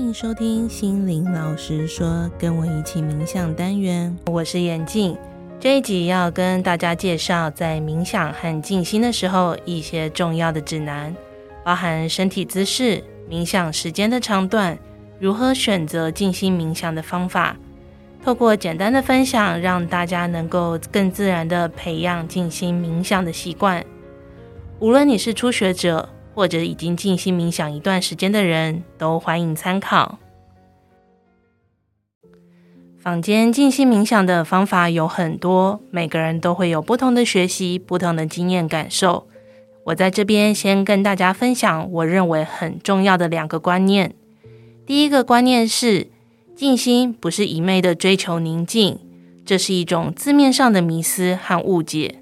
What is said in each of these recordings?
欢迎收听心灵老师说，跟我一起冥想单元。我是眼镜，这一集要跟大家介绍在冥想和静心的时候一些重要的指南，包含身体姿势、冥想时间的长短、如何选择静心冥想的方法。透过简单的分享，让大家能够更自然的培养静心冥想的习惯。无论你是初学者，或者已经静心冥想一段时间的人，都欢迎参考。坊间静心冥想的方法有很多，每个人都会有不同的学习、不同的经验感受。我在这边先跟大家分享我认为很重要的两个观念。第一个观念是，静心不是一昧的追求宁静，这是一种字面上的迷思和误解。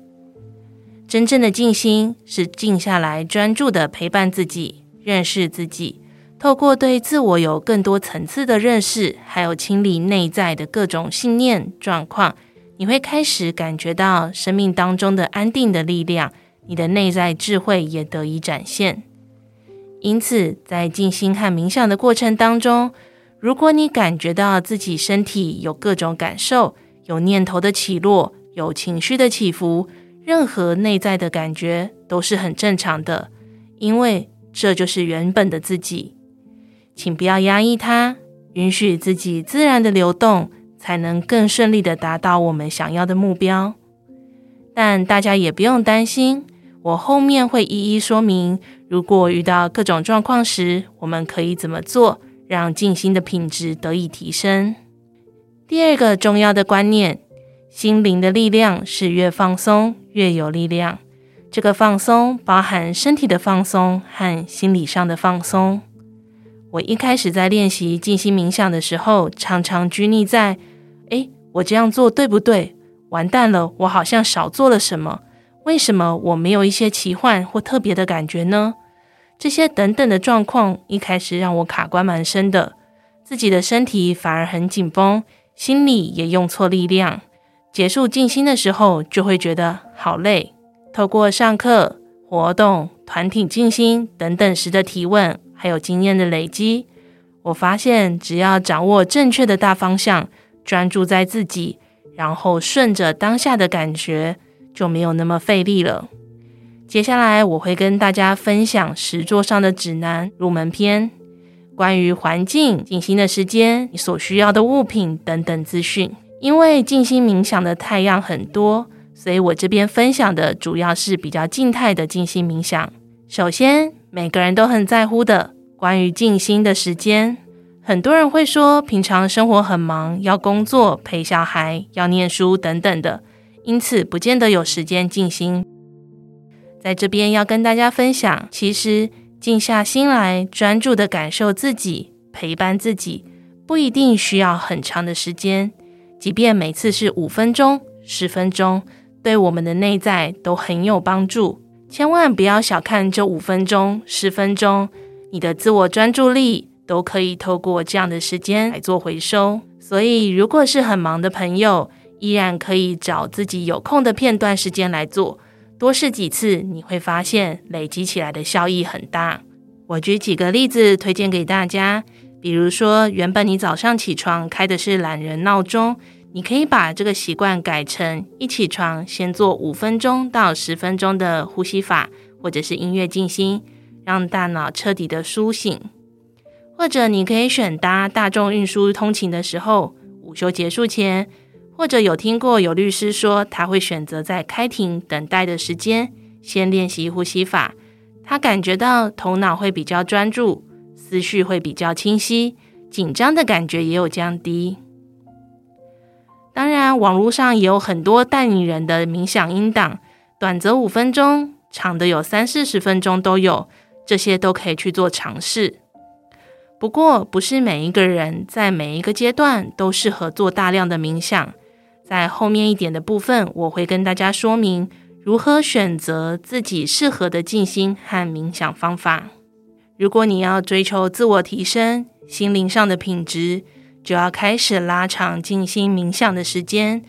真正的静心是静下来，专注地陪伴自己，认识自己。透过对自我有更多层次的认识，还有清理内在的各种信念状况，你会开始感觉到生命当中的安定的力量，你的内在智慧也得以展现。因此，在静心和冥想的过程当中，如果你感觉到自己身体有各种感受，有念头的起落，有情绪的起伏。任何内在的感觉都是很正常的，因为这就是原本的自己。请不要压抑它，允许自己自然的流动，才能更顺利的达到我们想要的目标。但大家也不用担心，我后面会一一说明，如果遇到各种状况时，我们可以怎么做，让静心的品质得以提升。第二个重要的观念。心灵的力量是越放松越有力量。这个放松包含身体的放松和心理上的放松。我一开始在练习静心冥想的时候，常常拘泥在：诶，我这样做对不对？完蛋了，我好像少做了什么？为什么我没有一些奇幻或特别的感觉呢？这些等等的状况，一开始让我卡关蛮深的，自己的身体反而很紧绷，心里也用错力量。结束静心的时候，就会觉得好累。透过上课、活动、团体静心等等时的提问，还有经验的累积，我发现只要掌握正确的大方向，专注在自己，然后顺着当下的感觉，就没有那么费力了。接下来我会跟大家分享石桌上的指南入门篇，关于环境、静心的时间、你所需要的物品等等资讯。因为静心冥想的态样很多，所以我这边分享的主要是比较静态的静心冥想。首先，每个人都很在乎的关于静心的时间，很多人会说平常生活很忙，要工作、陪小孩、要念书等等的，因此不见得有时间静心。在这边要跟大家分享，其实静下心来，专注的感受自己，陪伴自己，不一定需要很长的时间。即便每次是五分钟、十分钟，对我们的内在都很有帮助。千万不要小看这五分钟、十分钟，你的自我专注力都可以透过这样的时间来做回收。所以，如果是很忙的朋友，依然可以找自己有空的片段时间来做，多试几次，你会发现累积起来的效益很大。我举几个例子推荐给大家。比如说，原本你早上起床开的是懒人闹钟，你可以把这个习惯改成一起床先做五分钟到十分钟的呼吸法，或者是音乐静心，让大脑彻底的苏醒。或者你可以选搭大众运输通勤的时候，午休结束前，或者有听过有律师说他会选择在开庭等待的时间先练习呼吸法，他感觉到头脑会比较专注。思绪会比较清晰，紧张的感觉也有降低。当然，网络上也有很多带领人的冥想音档，短则五分钟，长的有三四十分钟都有，这些都可以去做尝试。不过，不是每一个人在每一个阶段都适合做大量的冥想。在后面一点的部分，我会跟大家说明如何选择自己适合的静心和冥想方法。如果你要追求自我提升、心灵上的品质，就要开始拉长静心冥想的时间。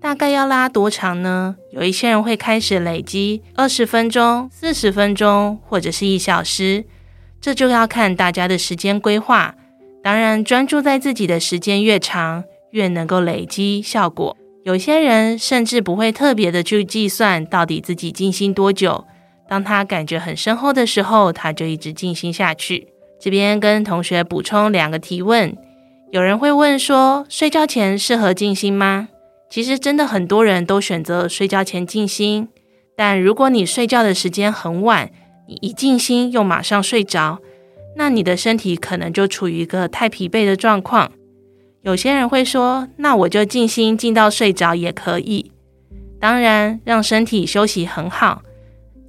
大概要拉多长呢？有一些人会开始累积二十分钟、四十分钟，或者是一小时。这就要看大家的时间规划。当然，专注在自己的时间越长，越能够累积效果。有些人甚至不会特别的去计算到底自己静心多久。当他感觉很深厚的时候，他就一直静心下去。这边跟同学补充两个提问：有人会问说，睡觉前适合静心吗？其实真的很多人都选择睡觉前静心，但如果你睡觉的时间很晚，你一静心又马上睡着，那你的身体可能就处于一个太疲惫的状况。有些人会说，那我就静心静到睡着也可以。当然，让身体休息很好。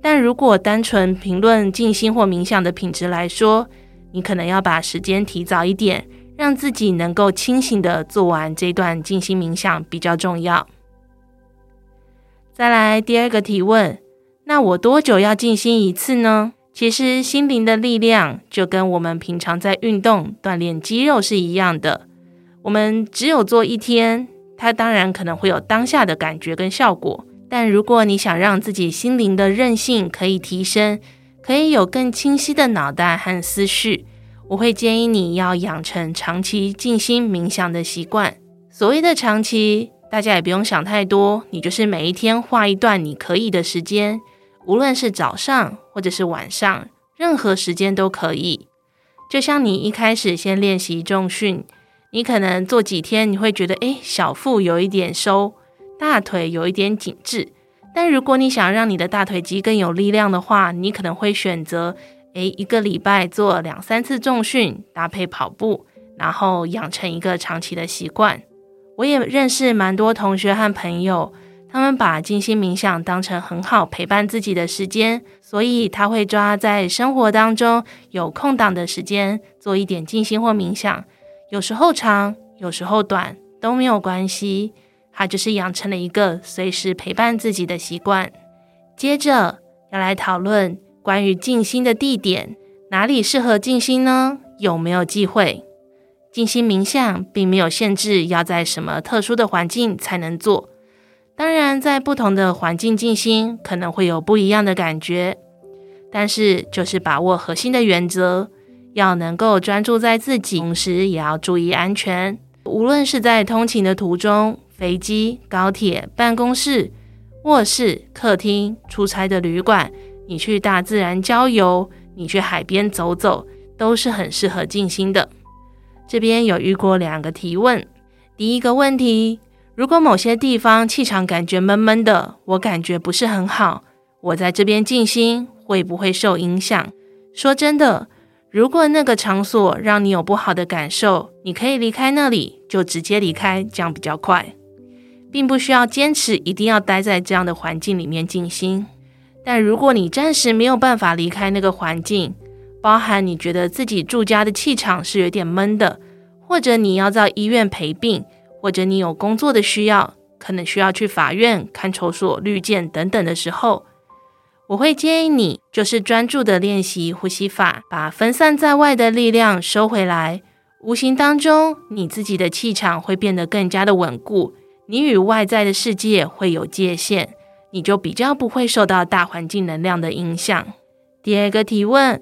但如果单纯评论静心或冥想的品质来说，你可能要把时间提早一点，让自己能够清醒地做完这段静心冥想比较重要。再来第二个提问，那我多久要静心一次呢？其实心灵的力量就跟我们平常在运动锻炼肌肉是一样的。我们只有做一天，它当然可能会有当下的感觉跟效果。但如果你想让自己心灵的韧性可以提升，可以有更清晰的脑袋和思绪，我会建议你要养成长期静心冥想的习惯。所谓的长期，大家也不用想太多，你就是每一天画一段你可以的时间，无论是早上或者是晚上，任何时间都可以。就像你一开始先练习重训。你可能做几天，你会觉得，诶，小腹有一点收，大腿有一点紧致。但如果你想让你的大腿肌更有力量的话，你可能会选择，诶，一个礼拜做两三次重训，搭配跑步，然后养成一个长期的习惯。我也认识蛮多同学和朋友，他们把静心冥想当成很好陪伴自己的时间，所以他会抓在生活当中有空档的时间做一点静心或冥想。有时候长，有时候短都没有关系，他就是养成了一个随时陪伴自己的习惯。接着要来讨论关于静心的地点，哪里适合静心呢？有没有忌讳？静心冥想并没有限制要在什么特殊的环境才能做，当然在不同的环境静心可能会有不一样的感觉，但是就是把握核心的原则。要能够专注在自己，同时也要注意安全。无论是在通勤的途中、飞机、高铁、办公室、卧室、客厅、出差的旅馆，你去大自然郊游，你去海边走走，都是很适合静心的。这边有遇过两个提问。第一个问题：如果某些地方气场感觉闷闷的，我感觉不是很好，我在这边静心会不会受影响？说真的。如果那个场所让你有不好的感受，你可以离开那里，就直接离开，这样比较快，并不需要坚持一定要待在这样的环境里面静心。但如果你暂时没有办法离开那个环境，包含你觉得自己住家的气场是有点闷的，或者你要到医院陪病，或者你有工作的需要，可能需要去法院、看守所、律见等等的时候。我会建议你，就是专注的练习呼吸法，把分散在外的力量收回来。无形当中，你自己的气场会变得更加的稳固，你与外在的世界会有界限，你就比较不会受到大环境能量的影响。第二个提问，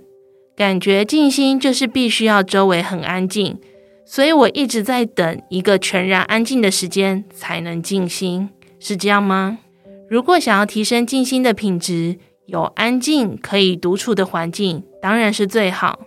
感觉静心就是必须要周围很安静，所以我一直在等一个全然安静的时间才能静心，是这样吗？如果想要提升静心的品质，有安静可以独处的环境当然是最好，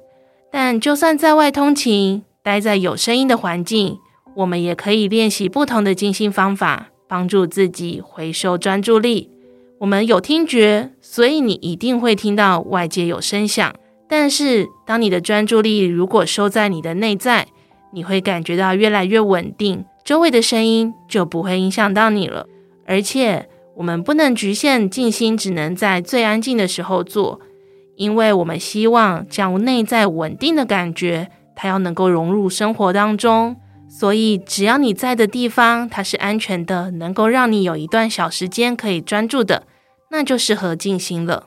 但就算在外通勤，待在有声音的环境，我们也可以练习不同的静心方法，帮助自己回收专注力。我们有听觉，所以你一定会听到外界有声响。但是，当你的专注力如果收在你的内在，你会感觉到越来越稳定，周围的声音就不会影响到你了，而且。我们不能局限静心，只能在最安静的时候做，因为我们希望将内在稳定的感觉，它要能够融入生活当中。所以，只要你在的地方它是安全的，能够让你有一段小时间可以专注的，那就适合静心了。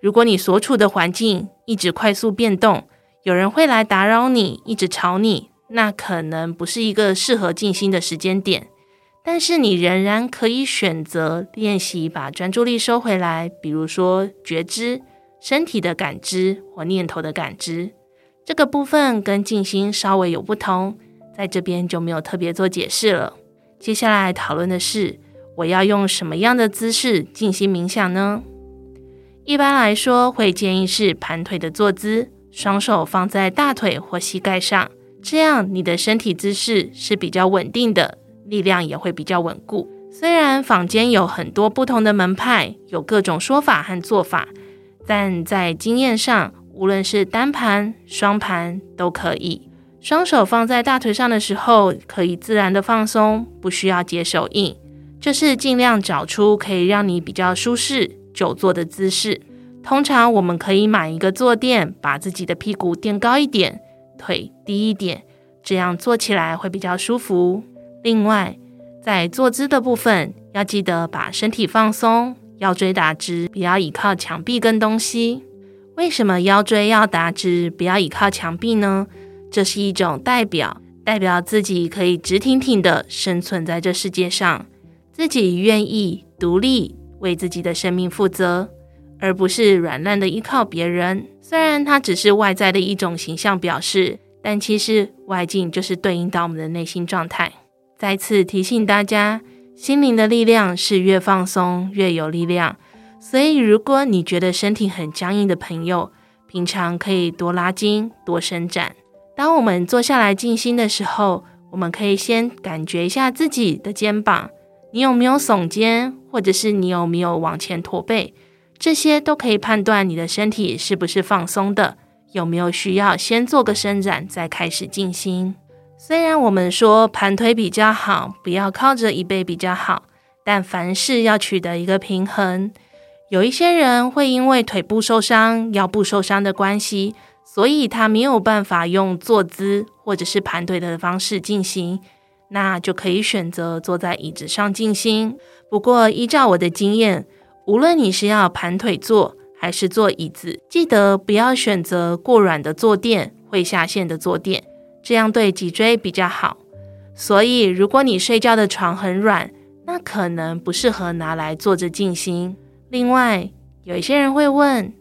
如果你所处的环境一直快速变动，有人会来打扰你，一直吵你，那可能不是一个适合静心的时间点。但是你仍然可以选择练习把专注力收回来，比如说觉知身体的感知或念头的感知，这个部分跟静心稍微有不同，在这边就没有特别做解释了。接下来讨论的是，我要用什么样的姿势进行冥想呢？一般来说，会建议是盘腿的坐姿，双手放在大腿或膝盖上，这样你的身体姿势是比较稳定的，力量也会比较稳固。虽然坊间有很多不同的门派，有各种说法和做法，但在经验上，无论是单盘、双盘都可以。双手放在大腿上的时候，可以自然的放松，不需要接手印。就是尽量找出可以让你比较舒适久坐的姿势。通常我们可以买一个坐垫，把自己的屁股垫高一点，腿低一点，这样坐起来会比较舒服。另外，在坐姿的部分，要记得把身体放松，腰椎打直，不要倚靠墙壁跟东西。为什么腰椎要打直，不要倚靠墙壁呢？这是一种代表，代表自己可以直挺挺的生存在这世界上，自己愿意独立为自己的生命负责，而不是软烂的依靠别人。虽然它只是外在的一种形象表示，但其实外境就是对应到我们的内心状态。再次提醒大家，心灵的力量是越放松越有力量。所以，如果你觉得身体很僵硬的朋友，平常可以多拉筋、多伸展。当我们坐下来静心的时候，我们可以先感觉一下自己的肩膀，你有没有耸肩，或者是你有没有往前驼背，这些都可以判断你的身体是不是放松的，有没有需要先做个伸展再开始静心。虽然我们说盘腿比较好，不要靠着椅背比较好，但凡事要取得一个平衡。有一些人会因为腿部受伤、腰部受伤的关系，所以他没有办法用坐姿或者是盘腿的方式进行，那就可以选择坐在椅子上静心。不过，依照我的经验，无论你是要盘腿坐还是坐椅子，记得不要选择过软的坐垫、会下陷的坐垫，这样对脊椎比较好。所以，如果你睡觉的床很软，那可能不适合拿来坐着静心。另外，有一些人会问：“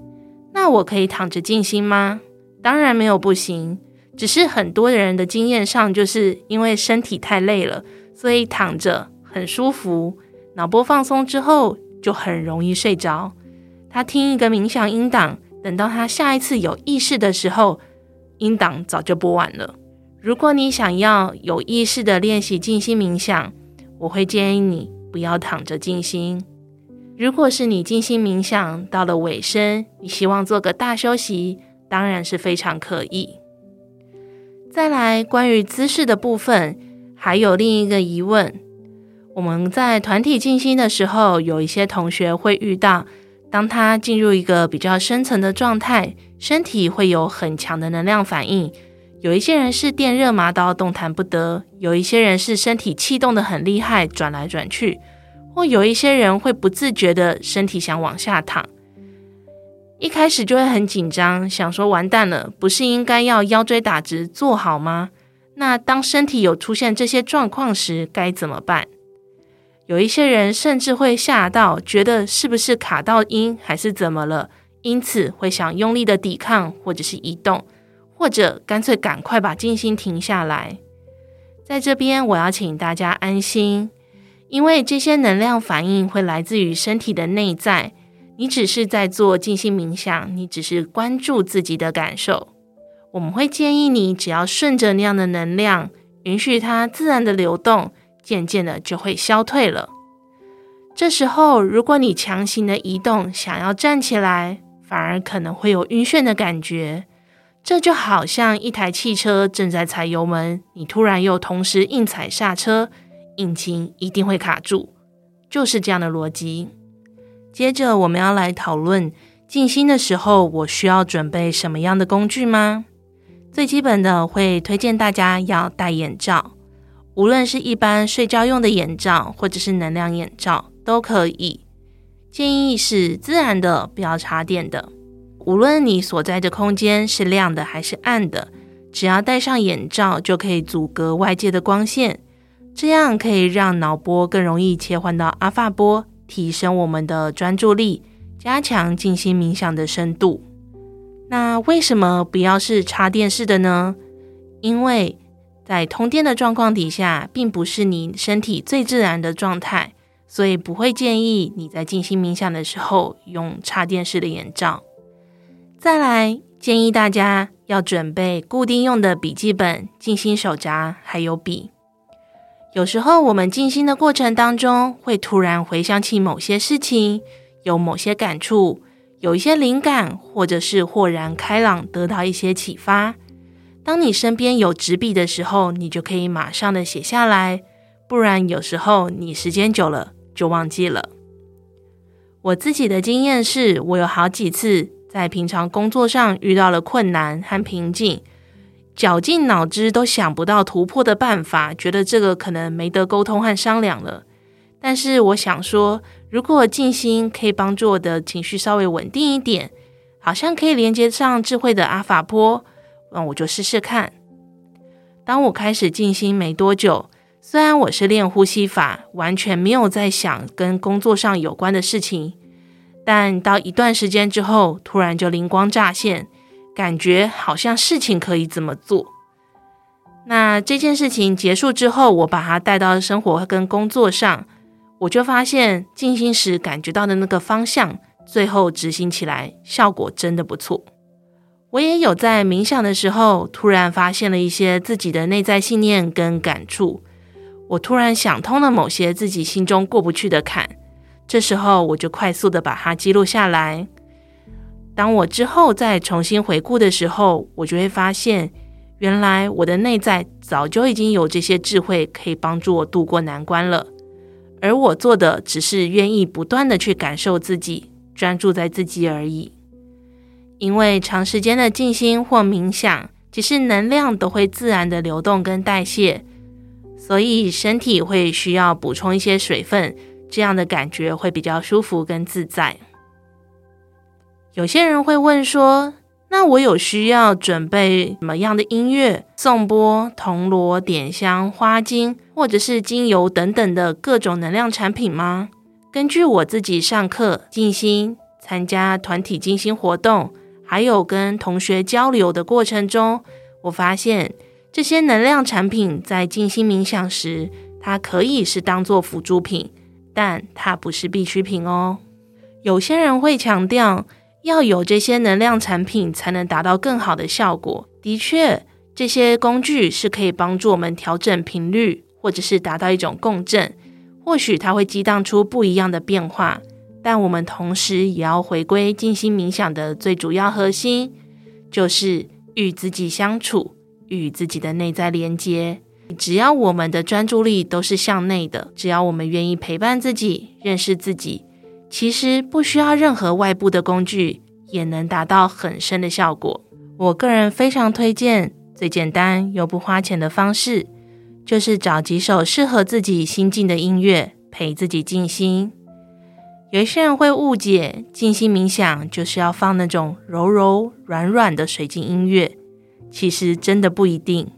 那我可以躺着静心吗？”当然没有不行，只是很多人的经验上，就是因为身体太累了，所以躺着很舒服，脑波放松之后就很容易睡着。他听一个冥想音档，等到他下一次有意识的时候，音档早就播完了。如果你想要有意识的练习静心冥想，我会建议你不要躺着静心。如果是你静心冥想到了尾声，你希望做个大休息，当然是非常可以。再来，关于姿势的部分，还有另一个疑问：我们在团体静心的时候，有一些同学会遇到，当他进入一个比较深层的状态，身体会有很强的能量反应。有一些人是电热麻到动弹不得，有一些人是身体气动的很厉害，转来转去。或有一些人会不自觉的身体想往下躺，一开始就会很紧张，想说完蛋了，不是应该要腰椎打直坐好吗？那当身体有出现这些状况时该怎么办？有一些人甚至会吓到，觉得是不是卡到音还是怎么了，因此会想用力的抵抗或者是移动，或者干脆赶快把静心停下来。在这边，我要请大家安心。因为这些能量反应会来自于身体的内在，你只是在做静心冥想，你只是关注自己的感受。我们会建议你，只要顺着那样的能量，允许它自然的流动，渐渐的就会消退了。这时候，如果你强行的移动，想要站起来，反而可能会有晕眩的感觉。这就好像一台汽车正在踩油门，你突然又同时硬踩刹车。引擎一定会卡住，就是这样的逻辑。接着，我们要来讨论静心的时候，我需要准备什么样的工具吗？最基本的，会推荐大家要戴眼罩，无论是一般睡觉用的眼罩，或者是能量眼罩都可以。建议是自然的，不要插电的。无论你所在的空间是亮的还是暗的，只要戴上眼罩，就可以阻隔外界的光线。这样可以让脑波更容易切换到阿法波，提升我们的专注力，加强静心冥想的深度。那为什么不要是插电式的呢？因为在通电的状况底下，并不是你身体最自然的状态，所以不会建议你在静心冥想的时候用插电式的眼罩。再来，建议大家要准备固定用的笔记本、静心手札还有笔。有时候我们静心的过程当中，会突然回想起某些事情，有某些感触，有一些灵感，或者是豁然开朗，得到一些启发。当你身边有纸笔的时候，你就可以马上的写下来，不然有时候你时间久了就忘记了。我自己的经验是，我有好几次在平常工作上遇到了困难和瓶颈，绞尽脑汁都想不到突破的办法，觉得这个可能没得沟通和商量了。但是我想说，如果静心可以帮助我的情绪稍微稳定一点，好像可以连接上智慧的阿法波。嗯，我就试试看。当我开始静心没多久，虽然我是练呼吸法，完全没有在想跟工作上有关的事情，但到一段时间之后，突然就灵光乍现，感觉好像事情可以怎么做。那这件事情结束之后，我把它带到生活跟工作上，我就发现静心时感觉到的那个方向，最后执行起来效果真的不错。我也有在冥想的时候，突然发现了一些自己的内在信念跟感触。我突然想通了某些自己心中过不去的坎，这时候我就快速的把它记录下来。当我之后再重新回顾的时候，我就会发现，原来我的内在早就已经有这些智慧，可以帮助我度过难关了。而我做的只是愿意不断的去感受自己，专注在自己而已。因为长时间的静心或冥想，其实能量都会自然的流动跟代谢，所以身体会需要补充一些水分，这样的感觉会比较舒服跟自在。有些人会问说，那我有需要准备什么样的音乐、颂钵、铜锣、点香、花精，或者是精油等等的各种能量产品吗？根据我自己上课静心、参加团体静心活动。还有跟同学交流的过程中，我发现这些能量产品在静心冥想时，它可以是当做辅助品，但它不是必需品哦。有些人会强调要有这些能量产品才能达到更好的效果。的确，这些工具是可以帮助我们调整频率，或者是达到一种共振，或许它会激荡出不一样的变化。但我们同时也要回归静心冥想的最主要核心，就是与自己相处，与自己的内在连接。只要我们的专注力都是向内的，只要我们愿意陪伴自己、认识自己，其实不需要任何外部的工具，也能达到很深的效果。我个人非常推荐最简单又不花钱的方式，就是找几首适合自己心境的音乐，陪自己静心。有一些人会误解静心冥想就是要放那种柔柔软软的水晶音乐，其实真的不一定。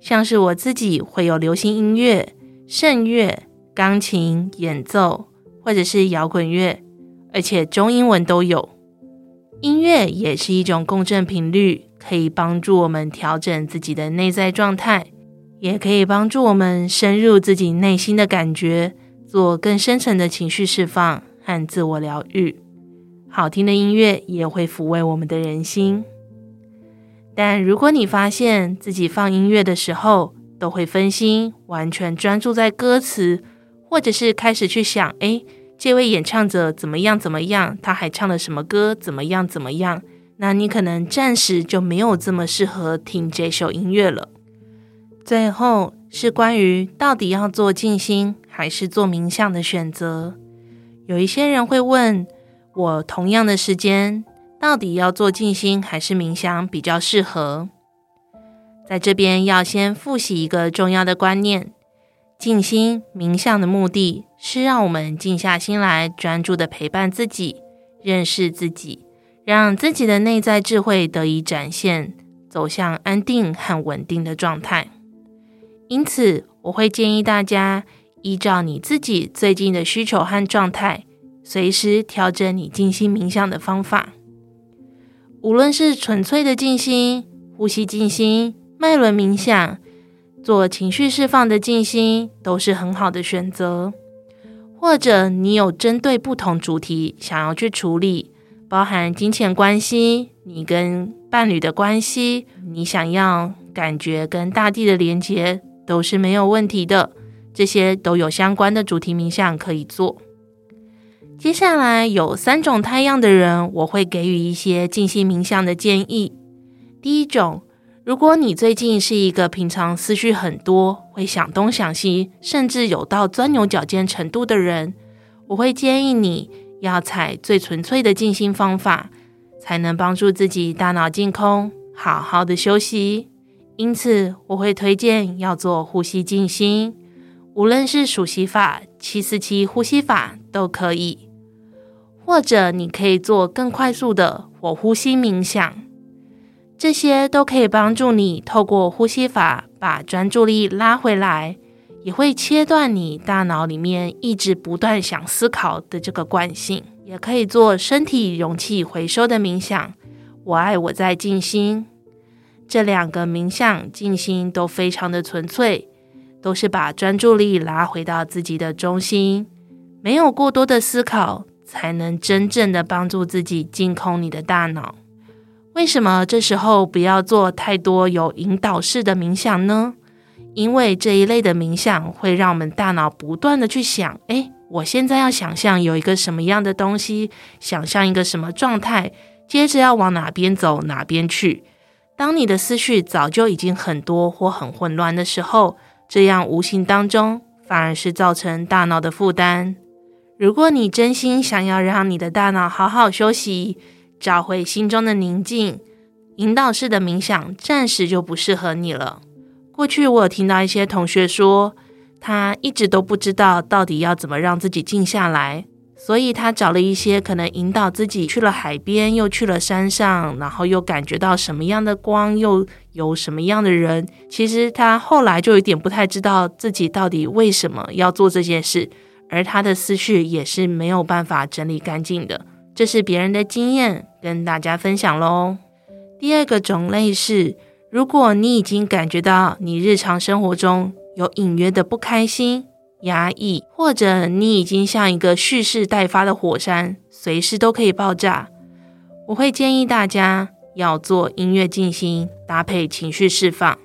像是我自己会有流行音乐、圣乐、钢琴演奏，或者是摇滚乐，而且中英文都有。音乐也是一种共振频率，可以帮助我们调整自己的内在状态，也可以帮助我们深入自己内心的感觉。做更深层的情绪释放和自我疗愈，好听的音乐也会抚慰我们的人心。但如果你发现自己放音乐的时候都会分心，完全专注在歌词，或者是开始去想，哎，这位演唱者怎么样怎么样，他还唱了什么歌，怎么样怎么样，那你可能暂时就没有这么适合听这首音乐了。最后是关于到底要做静心，还是做冥想的选择，有一些人会问我，同样的时间，到底要做静心还是冥想比较适合？在这边要先复习一个重要的观念：静心冥想的目的是让我们静下心来，专注的陪伴自己，认识自己，让自己的内在智慧得以展现，走向安定和稳定的状态。因此，我会建议大家。依照你自己最近的需求和状态，随时调整你静心冥想的方法。无论是纯粹的静心、呼吸静心、脉轮冥想，做情绪释放的静心，都是很好的选择。或者你有针对不同主题想要去处理，包含金钱关系、你跟伴侣的关系，你想要感觉跟大地的连接，都是没有问题的。这些都有相关的主题冥想可以做。接下来有三种太阳的人，我会给予一些静心冥想的建议。第一种，如果你最近是一个平常思绪很多，会想东想西，甚至有到钻牛角尖程度的人，我会建议你要采最纯粹的静心方法，才能帮助自己大脑净空，好好的休息。因此，我会推荐要做呼吸静心。无论是数息法、七四七呼吸法都可以，或者你可以做更快速的火呼吸冥想，这些都可以帮助你透过呼吸法把专注力拉回来，也会切断你大脑里面一直不断想思考的这个惯性。也可以做身体容器回收的冥想，我爱我在静心，这两个冥想静心都非常的纯粹。都是把专注力拉回到自己的中心，没有过多的思考，才能真正的帮助自己净空你的大脑。为什么这时候不要做太多有引导式的冥想呢？因为这一类的冥想会让我们大脑不断的去想，诶，我现在要想象有一个什么样的东西，想象一个什么状态，接着要往哪边走，哪边去。当你的思绪早就已经很多或很混乱的时候，这样无形当中反而是造成大脑的负担。如果你真心想要让你的大脑好好休息，找回心中的宁静，引导式的冥想暂时就不适合你了。过去我有听到一些同学说，他一直都不知道到底要怎么让自己静下来。所以他找了一些可能引导自己去了海边，又去了山上，然后又感觉到什么样的光，又有什么样的人。其实他后来就有点不太知道自己到底为什么要做这件事，而他的思绪也是没有办法整理干净的。这是别人的经验，跟大家分享喽。第二个种类是，如果你已经感觉到你日常生活中有隐约的不开心。压抑，或者你已经像一个蓄势待发的火山，随时都可以爆炸。我会建议大家要做音乐静心，搭配情绪释放，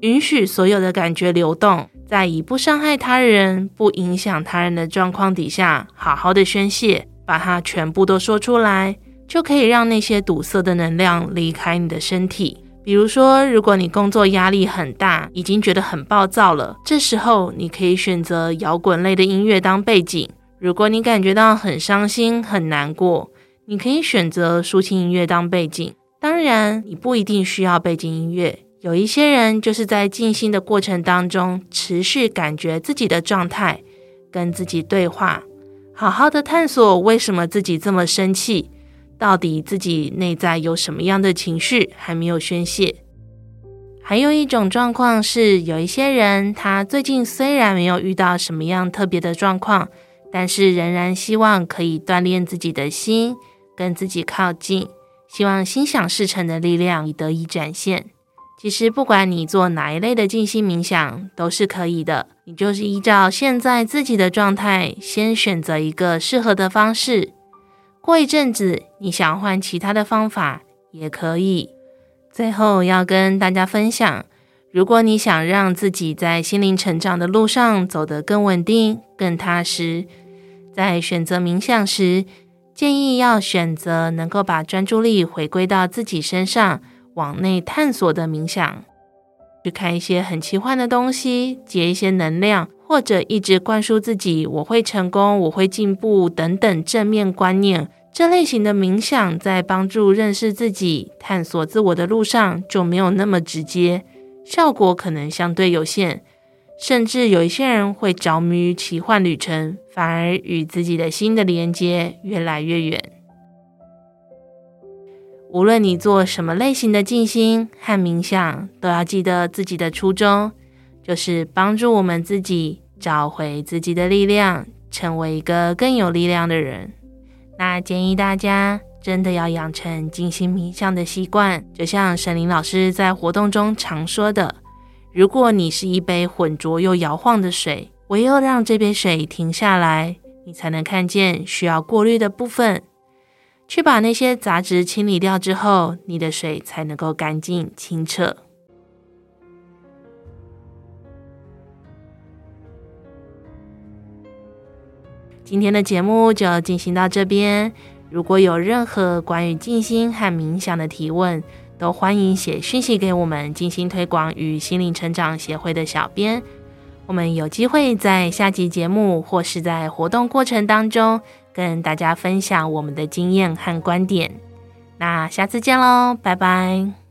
允许所有的感觉流动，在以不伤害他人、不影响他人的状况底下，好好的宣泄，把它全部都说出来，就可以让那些堵塞的能量离开你的身体。比如说，如果你工作压力很大，已经觉得很暴躁了，这时候你可以选择摇滚类的音乐当背景；如果你感觉到很伤心、很难过，你可以选择抒情音乐当背景。当然，你不一定需要背景音乐。有一些人就是在静心的过程当中，持续感觉自己的状态，跟自己对话，好好的探索为什么自己这么生气。到底自己内在有什么样的情绪还没有宣泄？还有一种状况是，有一些人他最近虽然没有遇到什么样特别的状况，但是仍然希望可以锻炼自己的心，跟自己靠近，希望心想事成的力量得以展现。其实不管你做哪一类的静心冥想都是可以的，你就是依照现在自己的状态，先选择一个适合的方式。过一阵子，你想换其他的方法也可以。最后要跟大家分享，如果你想让自己在心灵成长的路上走得更稳定、更踏实，在选择冥想时，建议要选择能够把专注力回归到自己身上、往内探索的冥想。去看一些很奇幻的东西，接一些能量。或者一直灌输自己“我会成功，我会进步”等等正面观念，这类型的冥想在帮助认识自己、探索自我的路上就没有那么直接，效果可能相对有限。甚至有一些人会着迷于奇幻旅程，反而与自己的心的连接越来越远。无论你做什么类型的静心和冥想，都要记得自己的初衷。就是帮助我们自己找回自己的力量，成为一个更有力量的人。那建议大家真的要养成静心冥想的习惯。就像沈伶老师在活动中常说的，如果你是一杯浑浊又摇晃的水，唯有让这杯水停下来，你才能看见需要过滤的部分，去把那些杂质清理掉之后，你的水才能够干净清澈。今天的节目就进行到这边。如果有任何关于静心和冥想的提问，都欢迎写讯息给我们静心推广与心灵成长协会的小编。我们有机会在下集节目或是在活动过程当中跟大家分享我们的经验和观点。那下次见喽，拜拜。